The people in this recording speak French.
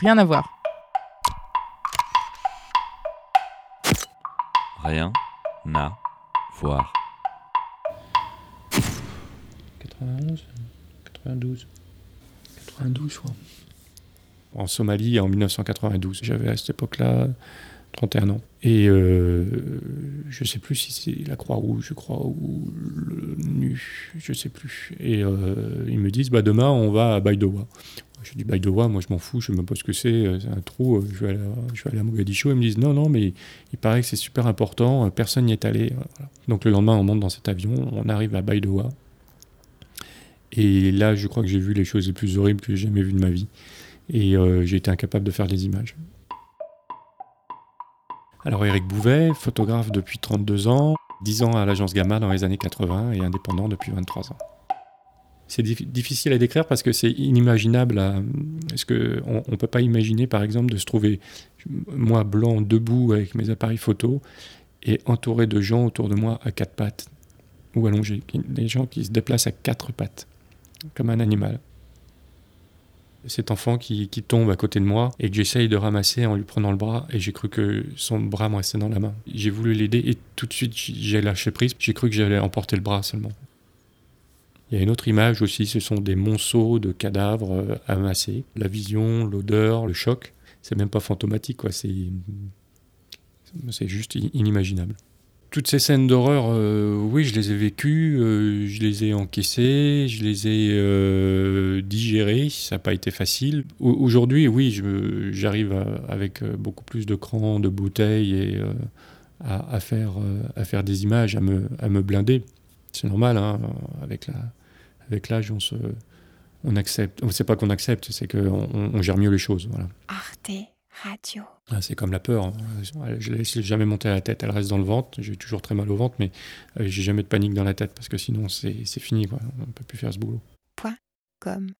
Rien à voir. Rien à voir. 91, 92, 92, je crois. En Somalie, en 1992. J'avais à cette époque-là 31 ans. Et euh, je sais plus si c'est la Croix-Rouge, je crois, ou le NU, je sais plus. Et euh, ils me disent, bah, demain, on va à Baidoa. Je dis Baidoa, moi je m'en fous, je sais même pas ce que c'est, euh, c'est un trou, euh, je vais, aller à, je à Mogadiscio. Ils me disent, non, non, mais il paraît que c'est super important, euh, personne n'y est allé. Donc le lendemain, on monte dans cet avion, on arrive à Baidoa. Et là, je crois que j'ai vu les choses les plus horribles que j'ai jamais vues de ma vie. Et j'ai été incapable de faire des images. Alors Eric Bouvet, photographe depuis 32 ans, 10 ans à l'agence Gamma dans les années 80 et indépendant depuis 23 ans. C'est dif- difficile à décrire parce que c'est inimaginable. À, que on, on peut pas imaginer, par exemple, de se trouver moi blanc debout avec mes appareils photo et entouré de gens autour de moi à quatre pattes ou allongés, des gens qui se déplacent à quatre pattes comme un animal. Cet enfant qui, qui tombe à côté de moi et que j'essaye de ramasser en lui prenant le bras et j'ai cru que son bras me restait dans la main. J'ai voulu l'aider et tout de suite j'ai lâché prise. J'ai cru que j'allais emporter le bras seulement. Il y a une autre image aussi, ce sont des monceaux de cadavres euh, amassés. La vision, l'odeur, le choc, c'est même pas fantomatique, quoi. C'est, c'est juste inimaginable. Toutes ces scènes d'horreur, euh, oui, je les ai vécues, euh, je les ai encaissées, je les ai digérées. Ça n'a pas été facile. Au- Aujourd'hui, oui, j'arrive avec beaucoup plus de crans, de bouteilles et à, à faire, à faire des images, à me, à me blinder. C'est normal, hein, avec la, avec l'âge, on se, on accepte. C'est pas qu'on accepte, c'est qu'on on, on gère mieux les choses. Voilà. Arte Radio. Ah, c'est comme la peur. hein. Je la laisse jamais monter à la tête, elle reste dans le ventre. J'ai toujours très mal au ventre, mais euh, j'ai jamais de panique dans la tête parce que sinon c'est fini. Quoi. On ne peut plus faire ce boulot. Comme